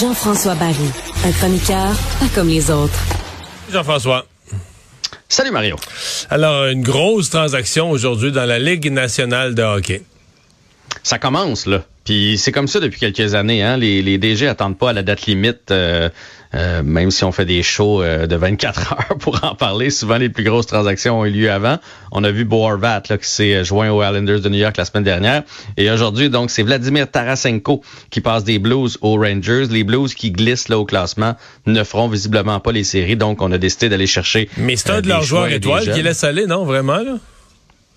Jean-François Barry, un chroniqueur pas comme les autres. Jean-François. Salut Mario. Alors, une grosse transaction aujourd'hui dans la Ligue nationale de hockey. Ça commence, là. Puis c'est comme ça depuis quelques années. Hein? Les, les DG attendent pas à la date limite, euh, euh, même si on fait des shows euh, de 24 heures pour en parler. Souvent, les plus grosses transactions ont eu lieu avant. On a vu Bo là, qui s'est joint aux Islanders de New York la semaine dernière. Et aujourd'hui, donc, c'est Vladimir Tarasenko qui passe des Blues aux Rangers. Les Blues qui glissent là au classement ne feront visiblement pas les séries. Donc, on a décidé d'aller chercher. Mais c'est un de leurs joueurs étoiles qui laisse aller, non? Vraiment, là?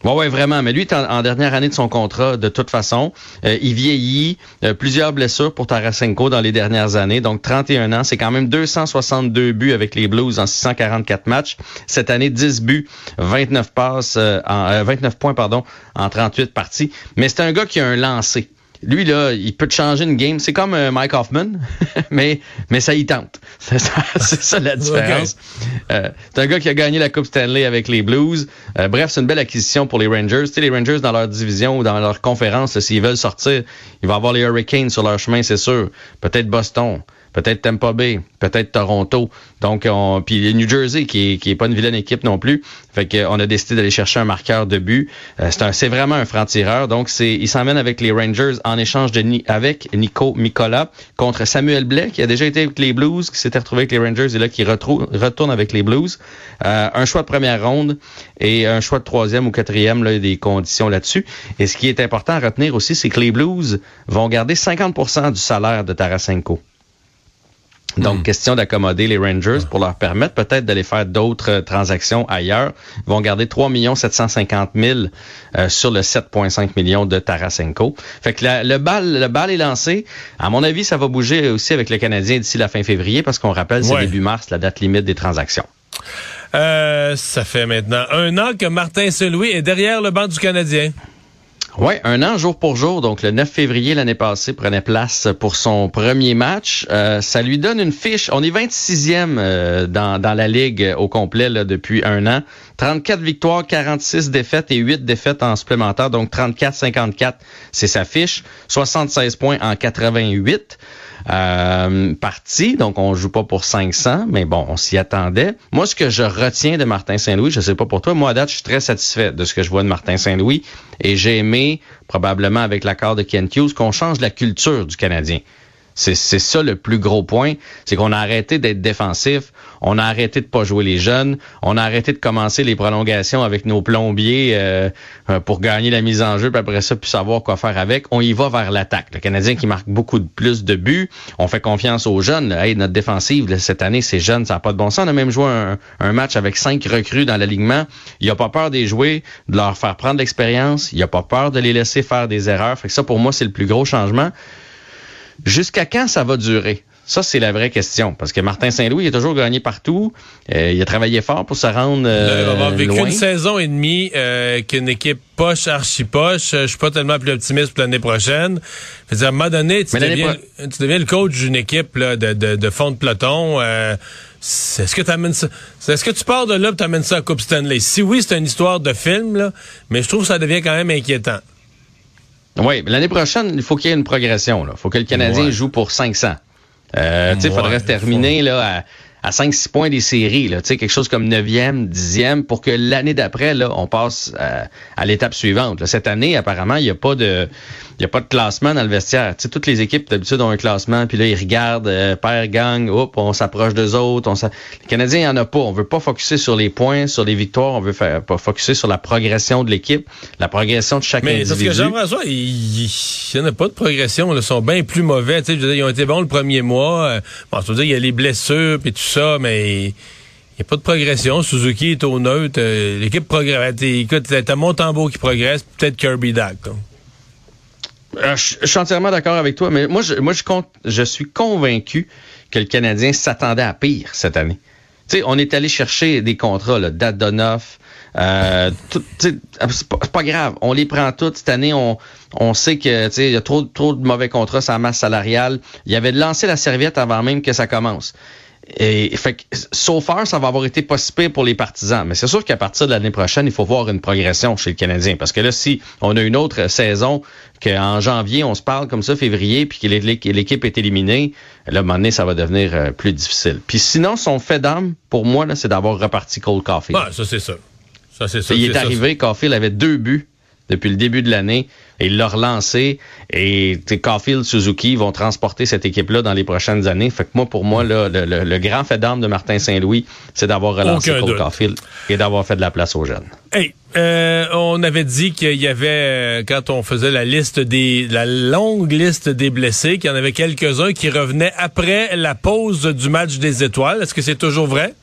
Oui, ouais, vraiment. Mais lui en, dernière année de son contrat de toute façon. Euh, il vieillit. Euh, plusieurs blessures pour Tarasenko dans les dernières années. Donc 31 ans, c'est quand même 262 buts avec les Blues en 644 matchs. Cette année, 10 buts, 29 passes, euh, en, 29 points pardon, en 38 parties. Mais c'est un gars qui a un lancé. Lui, là, il peut te changer une game. C'est comme euh, Mike Hoffman, mais, mais ça y tente. C'est ça, la différence. Euh, c'est un gars qui a gagné la Coupe Stanley avec les Blues. Euh, bref, c'est une belle acquisition pour les Rangers. Tu sais, les Rangers, dans leur division ou dans leur conférence, s'ils veulent sortir, il va avoir les Hurricanes sur leur chemin, c'est sûr. Peut-être Boston peut-être Tampa Bay, peut-être Toronto. Donc, on, puis New Jersey, qui est, qui est pas une vilaine équipe non plus. Fait qu'on a décidé d'aller chercher un marqueur de but. Euh, c'est vraiment un franc-tireur. Donc, c'est, il s'emmène avec les Rangers en échange de avec Nico Mikola contre Samuel Blais, qui a déjà été avec les Blues, qui s'était retrouvé avec les Rangers et là qui retourne avec les Blues. Euh, un choix de première ronde et un choix de troisième ou quatrième, là, des conditions là-dessus. Et ce qui est important à retenir aussi, c'est que les Blues vont garder 50% du salaire de Tarasenko. Donc, hmm. question d'accommoder les Rangers pour leur permettre peut-être d'aller faire d'autres euh, transactions ailleurs. Ils vont garder 3 750 000 euh, sur le 7,5 millions de Tarasenko. Fait que le, bal, le bal est lancé. À mon avis, ça va bouger aussi avec le Canadien d'ici la fin février parce qu'on rappelle, c'est début mars, la date limite des transactions. Euh, ça fait maintenant un an que Martin Saint-Louis est derrière le banc du Canadien. Oui, un an jour pour jour. Donc le 9 février l'année passée prenait place pour son premier match. Euh, ça lui donne une fiche. On est 26e euh, dans, dans la ligue au complet là, depuis un an. 34 victoires, 46 défaites et 8 défaites en supplémentaire. Donc 34-54, c'est sa fiche. 76 points en 88 euh, partie, donc on joue pas pour 500, mais bon, on s'y attendait. Moi, ce que je retiens de Martin Saint-Louis, je sais pas pour toi, moi à date, je suis très satisfait de ce que je vois de Martin Saint-Louis et j'ai aimé, probablement avec l'accord de Kent Hughes, qu'on change la culture du Canadien. C'est ça le plus gros point, c'est qu'on a arrêté d'être défensif, on a arrêté de pas jouer les jeunes, on a arrêté de commencer les prolongations avec nos plombiers euh, euh, pour gagner la mise en jeu, puis après ça, puis savoir quoi faire avec. On y va vers l'attaque. Le Canadien qui marque beaucoup de plus de buts, on fait confiance aux jeunes. Hey, notre défensive cette année, c'est jeune, ça n'a pas de bon sens. On a même joué un, match avec cinq recrues dans l'alignement. Il a pas peur des jouer, de leur faire prendre l'expérience. Il a pas peur de les laisser faire des erreurs. Fait que ça, pour moi, c'est le plus gros changement. Jusqu'à quand ça va durer? Ça, c'est la vraie question. Parce que Martin Saint-Louis, il a toujours gagné partout. Euh, il a travaillé fort pour se rendre. Euh, il a vécu une saison et demie euh, qu'une équipe poche, archi-poche. Je suis pas tellement plus optimiste pour l'année prochaine. Je à un moment donné, tu, deviens, tu deviens, le coach d'une équipe là, de, de, de, fond de peloton. Euh, est-ce que tu ça? Est-ce que tu pars de là et tu amènes ça à Coupe Stanley? Si oui, c'est une histoire de film, là, mais je trouve que ça devient quand même inquiétant. Oui, l'année prochaine, il faut qu'il y ait une progression. Il faut que le Canadien joue pour 500. Euh, il faudrait terminer là, à, à 5-6 points des séries, là, quelque chose comme 9e, 10e, pour que l'année d'après, là, on passe à, à l'étape suivante. Cette année, apparemment, il n'y a pas de n'y a pas de classement dans le vestiaire. Tu sais, toutes les équipes d'habitude ont un classement, puis là, ils regardent, euh, père, gang, hop, on s'approche d'eux autres. On les Canadiens, il n'y en a pas. On veut pas focuser sur les points, sur les victoires. On veut faire, pas focuser sur la progression de l'équipe, la progression de chaque Mais individu. Mais c'est ce que Jean-François, il n'y en a pas de progression. Ils sont bien plus mauvais. Tu sais, je veux dire, ils ont été bons le premier mois. Euh, bon, je veux dire, il y a les blessures, puis tout ça, mais... Il n'y a pas de progression. Suzuki est au neutre. Euh, l'équipe progresse. Écoute, t'as Montembeau qui progresse, peut-être Kirby Dack. Je, suis entièrement d'accord avec toi, mais moi, je, suis convaincu que le Canadien s'attendait à pire cette année. Tu sais, on est allé chercher des contrats, là, Dadonoff, euh, c'est pas, grave, on les prend toutes cette année. On, sait que il y a trop, de mauvais contrats la masse salariale. Il avait de lancer la serviette avant même que ça commence. Et fait que, so far, ça va avoir été possible pour les partisans. Mais c'est sûr qu'à partir de l'année prochaine, il faut voir une progression chez le Canadien. Parce que là, si on a une autre saison, qu'en janvier, on se parle comme ça, février, puis que l'équipe est éliminée, là, à un moment donné, ça va devenir euh, plus difficile. Puis sinon, son fait d'âme, pour moi, là, c'est d'avoir reparti Cole Caulfield. Ah, ça, c'est ça. Ça, c'est ça. Il est, arrivé, Caulfield avait deux buts depuis le début de l'année. Et il l'a relancé. Et Caulfield, Suzuki vont transporter cette équipe-là dans les prochaines années. Fait que moi, pour moi, là, le, grand fait d'armes de Martin Saint-Louis, c'est d'avoir relancé Cole Caulfield et d'avoir fait de la place aux jeunes. Hey, euh, on avait dit qu'il y avait, euh, quand on faisait la liste des, la longue liste des blessés, qu'il y en avait quelques-uns qui revenaient après la pause du match des étoiles. Est-ce que c'est toujours vrai?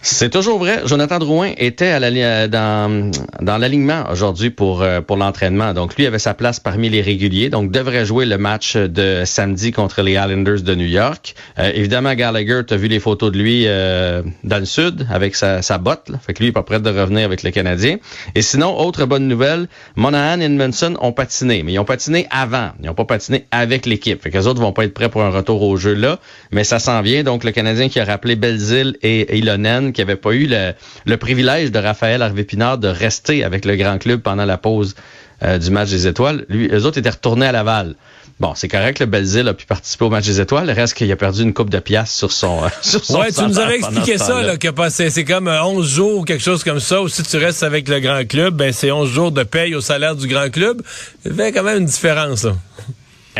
C'est toujours vrai. Jonathan Drouin était à la, euh, dans, dans l'alignement aujourd'hui pour, euh, pour l'entraînement. Donc, lui avait sa place parmi les réguliers. Donc, devrait jouer le match de samedi contre les Islanders de New York. Euh, évidemment, Gallagher, tu as vu les photos de lui dans le sud avec sa, sa botte. Fait que lui, il est pas prêt de revenir avec le Canadien. Et sinon, autre bonne nouvelle, Monahan et Edmondson ont patiné. Mais ils ont patiné avant. Ils n'ont pas patiné avec l'équipe. Fait que les autres vont pas être prêts pour un retour au jeu là. Mais ça s'en vient. Donc, le Canadien qui a rappelé Belzile et Ilonen qui n'avait pas eu le, privilège de Raphaël Harvey-Pinard de rester avec le grand club pendant la pause euh, du match des étoiles. Lui, eux autres étaient retournés à Laval. Bon, c'est correct, le Belzile a pu participer au match des étoiles. Le reste qu'il a perdu une coupe de pièces sur son, euh, sur son Ouais, tu nous avais expliqué ça, là, que c'est comme 11 euh, jours, quelque chose comme ça, ou si tu restes avec le grand club, ben, c'est 11 jours de paye au salaire du grand club. Il fait quand même une différence, là.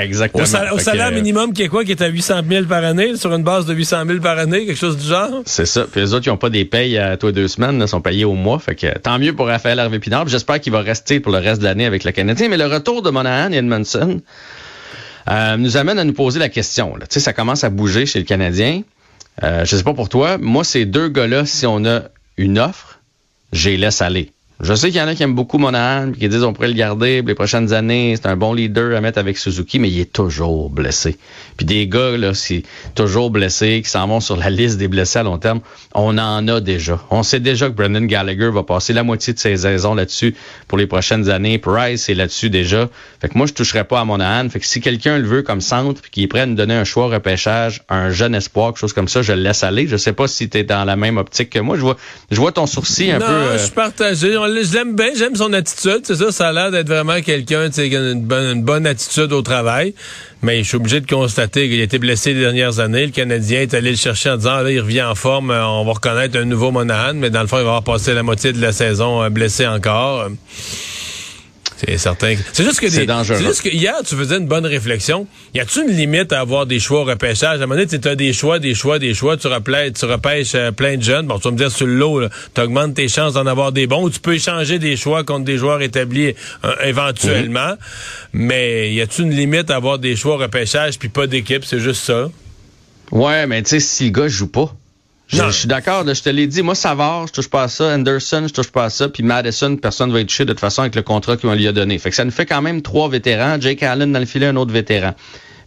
Exactement. Au, salaire, minimum qui est quoi? Qui est à 800 000 par année, sur une base de 800 000 par année, quelque chose du genre? C'est ça. Puis les autres, ils n'ont pas des payes à toi deux semaines, ils sont payés au mois. Fait que tant mieux pour Raphaël Harvey Pinard. J'espère qu'il va rester pour le reste de l'année avec le Canadien. Mais le retour de Monahan et Edmondson euh, nous amène à nous poser la question. Tu sais, ça commence à bouger chez le Canadien. Euh, je sais pas pour toi. Moi, ces deux gars-là, si on a une offre, je les laisse aller. Je sais qu'il y en a qui aiment beaucoup Monahan, qui disent on pourrait le garder pour les prochaines années, c'est un bon leader à mettre avec Suzuki, mais il est toujours blessé. Puis des gars, là, c'est toujours blessés, qui s'en vont sur la liste des blessés à long terme, on en a déjà. On sait déjà que Brendan Gallagher va passer la moitié de ses saisons là-dessus pour les prochaines années. Price est là-dessus déjà. Fait que moi, je toucherais pas à Monahan. Fait que si quelqu'un le veut comme centre, puis qu'il est prêt à nous donner un choix repêchage, un jeune espoir, quelque chose comme ça, je le laisse aller. Je sais pas si tu es dans la même optique que moi. Je vois, je vois ton sourcil un peu. Non, je je l'aime bien, j'aime son attitude, c'est ça, ça a l'air d'être vraiment quelqu'un qui a une bonne, attitude au travail. Mais je suis obligé de constater qu'il a été blessé les dernières années. Le Canadien est allé le chercher en disant, là, il revient en forme, euh, on va reconnaître un nouveau Monahan, mais dans le fond, il va avoir passé la moitié de la saison euh, blessé encore. C'est certain. C'est juste que c'est dangereux. C'est juste que hier, tu faisais une bonne réflexion. Y a-tu une limite à avoir des choix au repêchage? À un moment donné, tu as des choix, des choix, des choix. Tu, repêches, tu repêches euh, plein de jeunes. Bon, tu vas me dire sur le lot, tu augmentes tes chances d'en avoir des bons. Ou tu peux échanger des choix contre des joueurs établis euh, éventuellement. Mais y a-tu une limite à avoir des choix au repêchage puis pas d'équipe? C'est juste ça. Ouais, mais tu sais, si le gars joue pas, je, suis d'accord, je te l'ai dit. Moi, Savard, je touche pas à ça. Anderson, je touche pas à ça. Puis Madison, personne va être touché de toute façon avec le contrat qu'on lui a donné. Fait que ça nous fait quand même trois vétérans. Jake Allen dans le filet, un autre vétéran.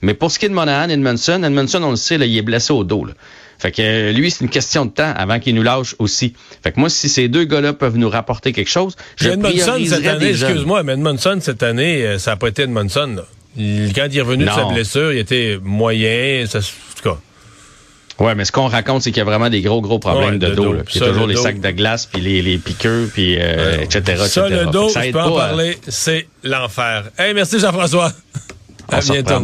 Mais pour ce qui est de Monahan, Edmondson, Edmondson, on le sait, là, il est blessé au dos. Là. Fait que euh, lui, c'est une question de temps avant qu'il nous lâche aussi. Fait que moi, si ces deux gars-là peuvent nous rapporter quelque chose, je Edmondson cette année, excuse-moi, mais Edmondson cette année, euh, ça n'a pas été Edmondson. Là. quand il est revenu de sa blessure, il était moyen. Ça. Ouais, mais ce qu'on raconte, c'est qu'il y a vraiment des gros, gros problèmes de, dos. Il y a toujours les sacs de glace, puis les, les piqueurs, puis euh, etc., Ça, le dos, je peux en parler, c'est l'enfer. Hey, merci Jean-François. À bientôt.